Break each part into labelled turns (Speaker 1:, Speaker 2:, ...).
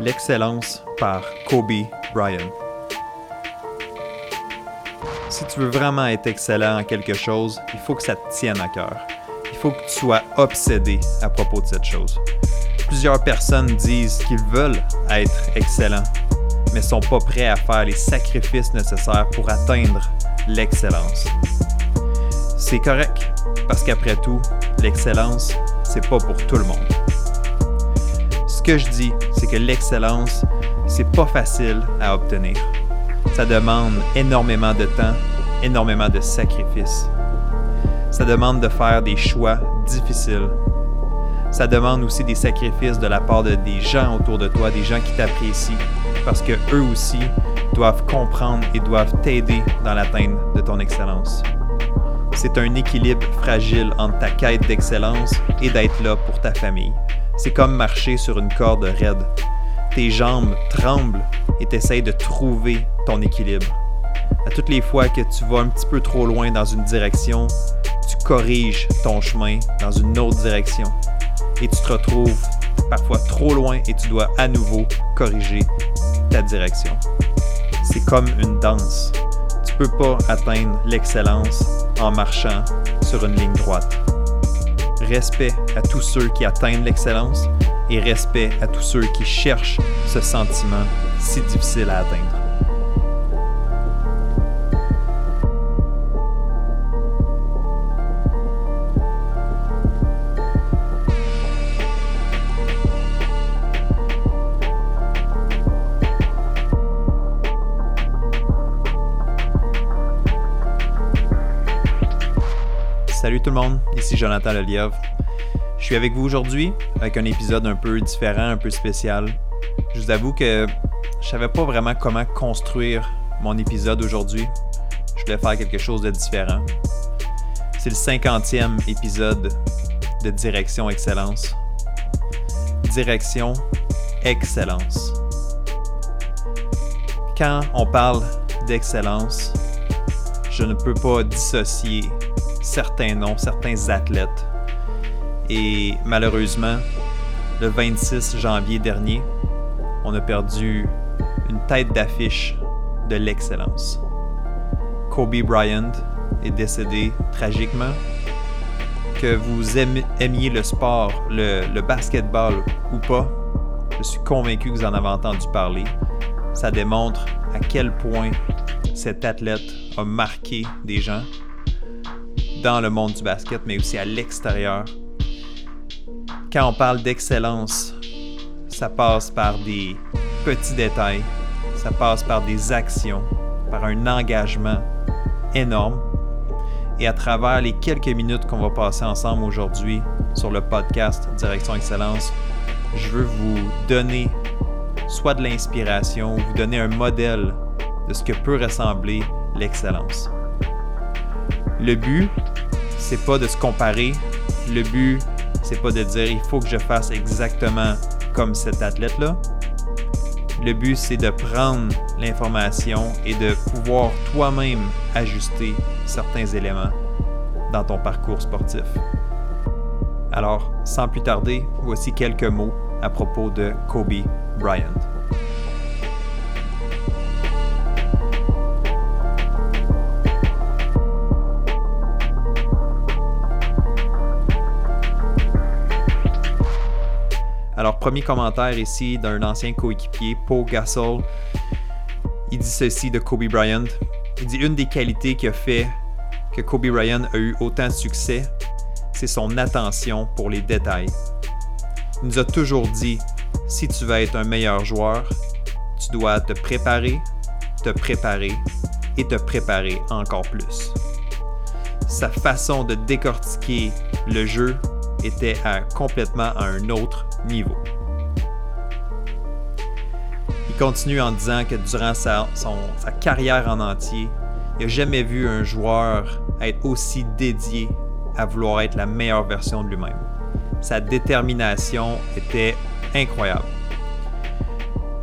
Speaker 1: L'excellence par Kobe Bryant. Si tu veux vraiment être excellent en quelque chose, il faut que ça te tienne à cœur. Il faut que tu sois obsédé à propos de cette chose. Plusieurs personnes disent qu'ils veulent être excellents, mais sont pas prêts à faire les sacrifices nécessaires pour atteindre l'excellence. C'est correct, parce qu'après tout, l'excellence, c'est pas pour tout le monde. Que je dis, c'est que l'excellence, c'est pas facile à obtenir. Ça demande énormément de temps, énormément de sacrifices. Ça demande de faire des choix difficiles. Ça demande aussi des sacrifices de la part de des gens autour de toi, des gens qui t'apprécient, parce que eux aussi doivent comprendre et doivent t'aider dans l'atteinte de ton excellence. C'est un équilibre fragile entre ta quête d'excellence et d'être là pour ta famille. C'est comme marcher sur une corde raide. Tes jambes tremblent et t'essayes de trouver ton équilibre. À toutes les fois que tu vas un petit peu trop loin dans une direction, tu corriges ton chemin dans une autre direction. Et tu te retrouves parfois trop loin et tu dois à nouveau corriger ta direction. C'est comme une danse. Tu peux pas atteindre l'excellence en marchant sur une ligne droite. Respect à tous ceux qui atteignent l'excellence et respect à tous ceux qui cherchent ce sentiment si difficile à atteindre. Salut tout le monde, ici Jonathan Lelièvre. Je suis avec vous aujourd'hui avec un épisode un peu différent, un peu spécial. Je vous avoue que je savais pas vraiment comment construire mon épisode aujourd'hui. Je voulais faire quelque chose de différent. C'est le 50e épisode de Direction Excellence. Direction Excellence. Quand on parle d'excellence, je ne peux pas dissocier certains noms, certains athlètes. Et malheureusement, le 26 janvier dernier, on a perdu une tête d'affiche de l'excellence. Kobe Bryant est décédé tragiquement. Que vous aimiez le sport, le, le basketball ou pas, je suis convaincu que vous en avez entendu parler. Ça démontre à quel point cet athlète a marqué des gens dans le monde du basket, mais aussi à l'extérieur. Quand on parle d'excellence, ça passe par des petits détails, ça passe par des actions, par un engagement énorme. Et à travers les quelques minutes qu'on va passer ensemble aujourd'hui sur le podcast Direction Excellence, je veux vous donner soit de l'inspiration ou vous donner un modèle de ce que peut ressembler l'excellence. Le but, c'est pas de se comparer. Le but, c'est pas de dire il faut que je fasse exactement comme cet athlète-là. Le but, c'est de prendre l'information et de pouvoir toi-même ajuster certains éléments dans ton parcours sportif. Alors, sans plus tarder, voici quelques mots à propos de Kobe Bryant. Alors, premier commentaire ici d'un ancien coéquipier, Paul Gasol. Il dit ceci de Kobe Bryant. Il dit une des qualités qui a fait que Kobe Bryant a eu autant de succès, c'est son attention pour les détails. Il nous a toujours dit si tu veux être un meilleur joueur, tu dois te préparer, te préparer et te préparer encore plus. Sa façon de décortiquer le jeu était complètement à un autre niveau. Il continue en disant que durant sa, sa carrière en entier, il n'a jamais vu un joueur être aussi dédié à vouloir être la meilleure version de lui-même. Sa détermination était incroyable.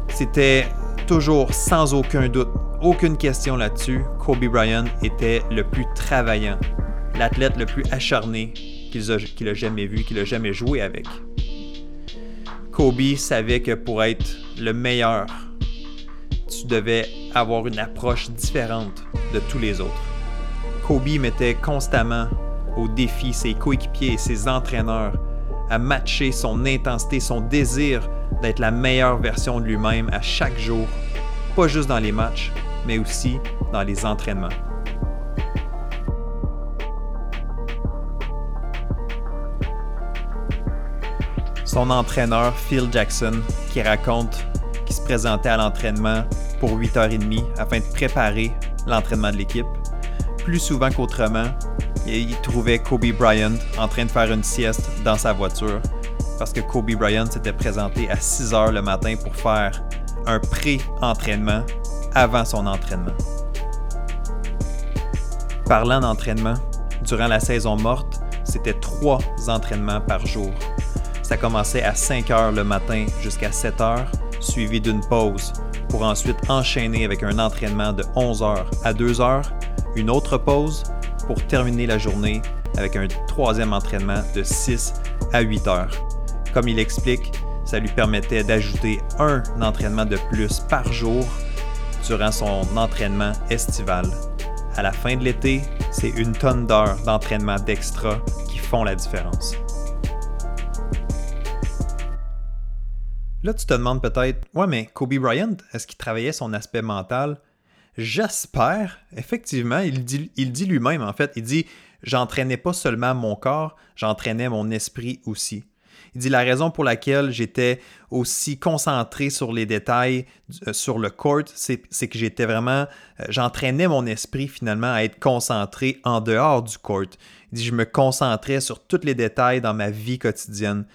Speaker 1: C'était toujours sans aucun doute, aucune question là-dessus, Kobe Bryant était le plus travaillant, l'athlète le plus acharné qu'il a, jamais vu, qu'il a jamais joué avec. Kobe savait que pour être le meilleur, tu devais avoir une approche différente de tous les autres. Kobe mettait constamment au défi ses coéquipiers et ses entraîneurs à matcher son intensité, son désir d'être la meilleure version de lui-même à chaque jour, pas juste dans les matchs, mais aussi dans les entraînements. Son entraîneur Phil Jackson qui raconte qu'il se présentait à l'entraînement pour 8h30 afin de préparer l'entraînement de l'équipe. Plus souvent qu'autrement, il trouvait Kobe Bryant en train de faire une sieste dans sa voiture parce que Kobe Bryant s'était présenté à 6 h le matin pour faire un pré-entraînement avant son entraînement. Parlant d'entraînement, durant la saison morte, c'était trois entraînements par jour. Ça commençait à 5 h le matin jusqu'à 7 h, suivi d'une pause, pour ensuite enchaîner avec un entraînement de 11 h à 2 h, une autre pause, pour terminer la journée avec un troisième entraînement de 6 à 8 heures. Comme il explique, ça lui permettait d'ajouter un entraînement de plus par jour durant son entraînement estival. À la fin de l'été, c'est une tonne d'heures d'entraînement d'extra qui font la différence. Là, tu te demandes peut-être, ouais, mais Kobe Bryant, est-ce qu'il travaillait son aspect mental? J'espère. Effectivement, il dit, il dit lui-même, en fait, il dit J'entraînais pas seulement mon corps, j'entraînais mon esprit aussi. Il dit la raison pour laquelle j'étais aussi concentré sur les détails euh, sur le court, c'est que j'étais vraiment, euh, j'entraînais mon esprit finalement à être concentré en dehors du court. Il dit je me concentrais sur tous les détails dans ma vie quotidienne.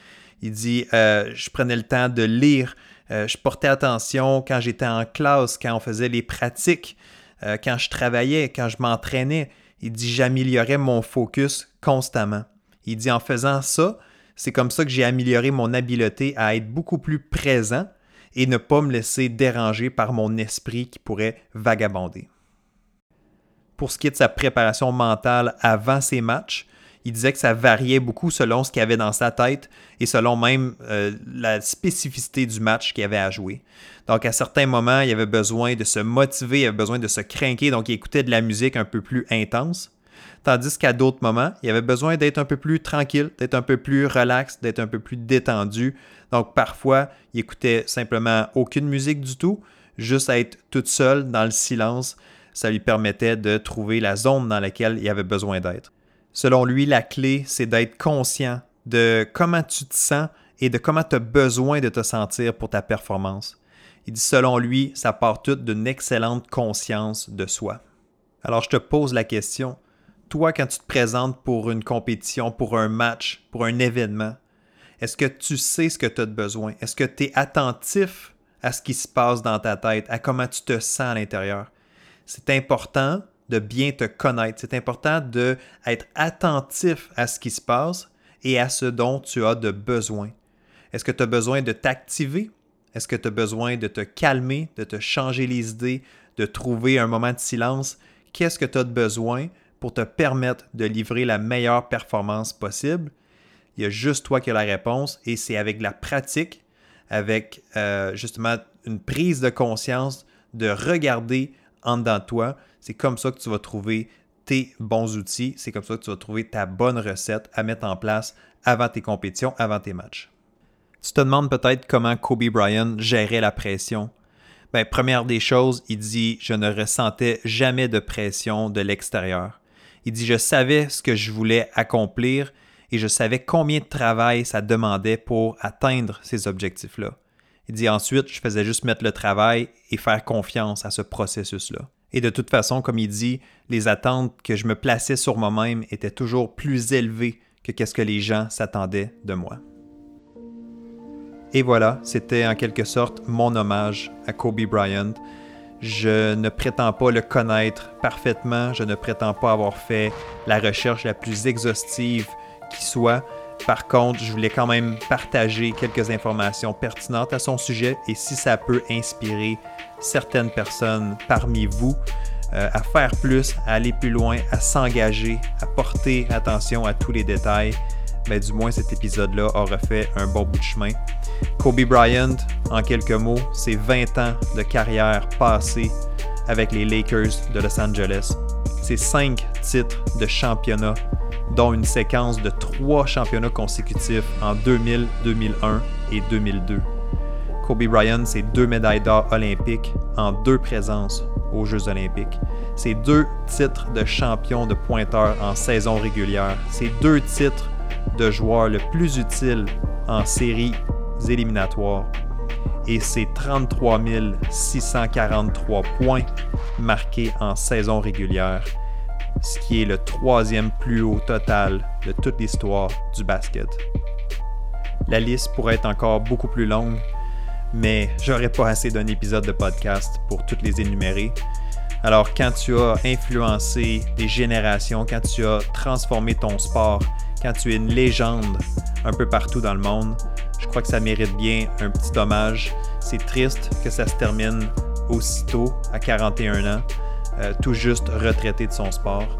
Speaker 1: Il dit euh, je prenais le temps de lire euh, je portais attention quand j'étais en classe, quand on faisait les pratiques, euh, quand je travaillais, quand je m'entraînais. Il dit j'améliorais mon focus constamment. Il dit en faisant ça, c'est comme ça que j'ai amélioré mon habileté à être beaucoup plus présent et ne pas me laisser déranger par mon esprit qui pourrait vagabonder. Pour ce qui est de sa préparation mentale avant ses matchs, il disait que ça variait beaucoup selon ce qu'il avait dans sa tête et selon même euh, la spécificité du match qu'il avait à jouer. Donc, à certains moments, il avait besoin de se motiver, il avait besoin de se craquer, donc il écoutait de la musique un peu plus intense. Tandis qu'à d'autres moments, il avait besoin d'être un peu plus tranquille, d'être un peu plus relax, d'être un peu plus détendu. Donc, parfois, il écoutait simplement aucune musique du tout, juste être tout seul dans le silence. Ça lui permettait de trouver la zone dans laquelle il avait besoin d'être. Selon lui, la clé, c'est d'être conscient de comment tu te sens et de comment tu as besoin de te sentir pour ta performance. Il dit, selon lui, ça part tout d'une excellente conscience de soi. Alors je te pose la question, toi quand tu te présentes pour une compétition, pour un match, pour un événement, est-ce que tu sais ce que tu as besoin? Est-ce que tu es attentif à ce qui se passe dans ta tête, à comment tu te sens à l'intérieur? C'est important de bien te connaître. C'est important d'être attentif à ce qui se passe et à ce dont tu as de besoin. Est-ce que tu as besoin de t'activer? Est-ce que tu as besoin de te calmer, de te changer les idées, de trouver un moment de silence? Qu'est-ce que tu as de besoin pour te permettre de livrer la meilleure performance possible? Il y a juste toi qui as la réponse et c'est avec la pratique, avec euh, justement une prise de conscience, de regarder en dedans de toi, c'est comme ça que tu vas trouver tes bons outils, c'est comme ça que tu vas trouver ta bonne recette à mettre en place avant tes compétitions, avant tes matchs. Tu te demandes peut-être comment Kobe Bryant gérait la pression. Ben, première des choses, il dit Je ne ressentais jamais de pression de l'extérieur. Il dit Je savais ce que je voulais accomplir et je savais combien de travail ça demandait pour atteindre ces objectifs-là. Il dit ensuite, je faisais juste mettre le travail et faire confiance à ce processus-là. Et de toute façon, comme il dit, les attentes que je me plaçais sur moi-même étaient toujours plus élevées que ce que les gens s'attendaient de moi. Et voilà, c'était en quelque sorte mon hommage à Kobe Bryant. Je ne prétends pas le connaître parfaitement, je ne prétends pas avoir fait la recherche la plus exhaustive qui soit. Par contre, je voulais quand même partager quelques informations pertinentes à son sujet et si ça peut inspirer certaines personnes parmi vous euh, à faire plus, à aller plus loin, à s'engager, à porter attention à tous les détails, ben, du moins cet épisode-là aura fait un bon bout de chemin. Kobe Bryant, en quelques mots, c'est 20 ans de carrière passée avec les Lakers de Los Angeles. C'est 5 titres de championnat, dont une séquence de 3 championnats consécutifs en 2000, 2001 et 2002. Kobe Bryant, c'est deux médailles d'or olympiques en deux présences aux Jeux olympiques. C'est deux titres de champion de pointeur en saison régulière. C'est deux titres de joueur le plus utile en séries éliminatoires. Et c'est 33 643 points marqués en saison régulière, ce qui est le troisième plus haut total de toute l'histoire du basket. La liste pourrait être encore beaucoup plus longue, mais j'aurais pas assez d'un épisode de podcast pour toutes les énumérer. Alors quand tu as influencé des générations, quand tu as transformé ton sport, quand tu es une légende un peu partout dans le monde, je crois que ça mérite bien un petit hommage. C'est triste que ça se termine aussitôt, à 41 ans, euh, tout juste retraité de son sport.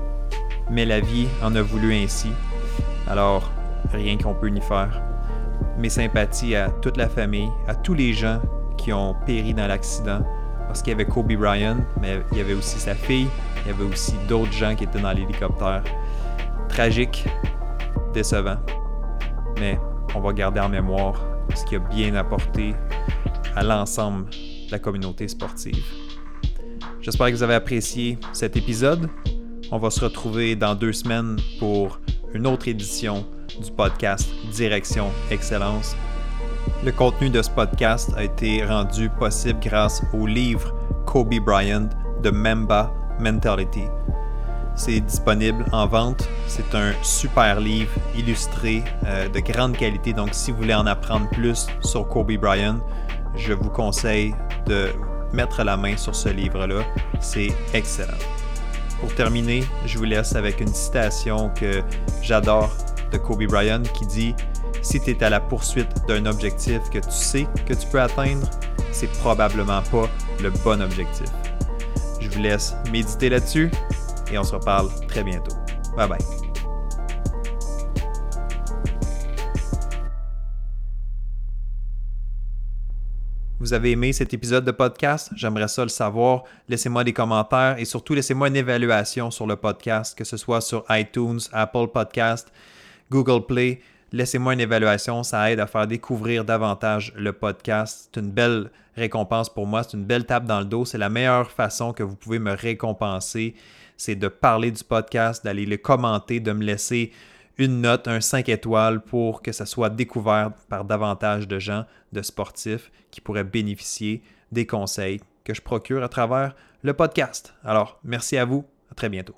Speaker 1: Mais la vie en a voulu ainsi. Alors, rien qu'on peut y faire mes sympathies à toute la famille, à tous les gens qui ont péri dans l'accident. Parce qu'il y avait Kobe Bryant, mais il y avait aussi sa fille, il y avait aussi d'autres gens qui étaient dans l'hélicoptère. Tragique, décevant. Mais on va garder en mémoire ce qui a bien apporté à l'ensemble de la communauté sportive. J'espère que vous avez apprécié cet épisode. On va se retrouver dans deux semaines pour une autre édition du podcast Direction Excellence. Le contenu de ce podcast a été rendu possible grâce au livre Kobe Bryant de Memba Mentality. C'est disponible en vente. C'est un super livre illustré euh, de grande qualité. Donc, si vous voulez en apprendre plus sur Kobe Bryant, je vous conseille de mettre la main sur ce livre-là. C'est excellent. Pour terminer, je vous laisse avec une citation que j'adore de Kobe Bryant qui dit Si tu es à la poursuite d'un objectif que tu sais que tu peux atteindre, c'est probablement pas le bon objectif. Je vous laisse méditer là-dessus et on se reparle très bientôt. Bye bye. Vous avez aimé cet épisode de podcast? J'aimerais ça le savoir. Laissez-moi des commentaires et surtout laissez-moi une évaluation sur le podcast, que ce soit sur iTunes, Apple Podcast Google Play. Laissez-moi une évaluation, ça aide à faire découvrir davantage le podcast. C'est une belle récompense pour moi, c'est une belle tape dans le dos. C'est la meilleure façon que vous pouvez me récompenser, c'est de parler du podcast, d'aller le commenter, de me laisser une note, un 5 étoiles pour que ça soit découvert par davantage de gens, de sportifs qui pourraient bénéficier des conseils que je procure à travers le podcast. Alors, merci à vous, à très bientôt.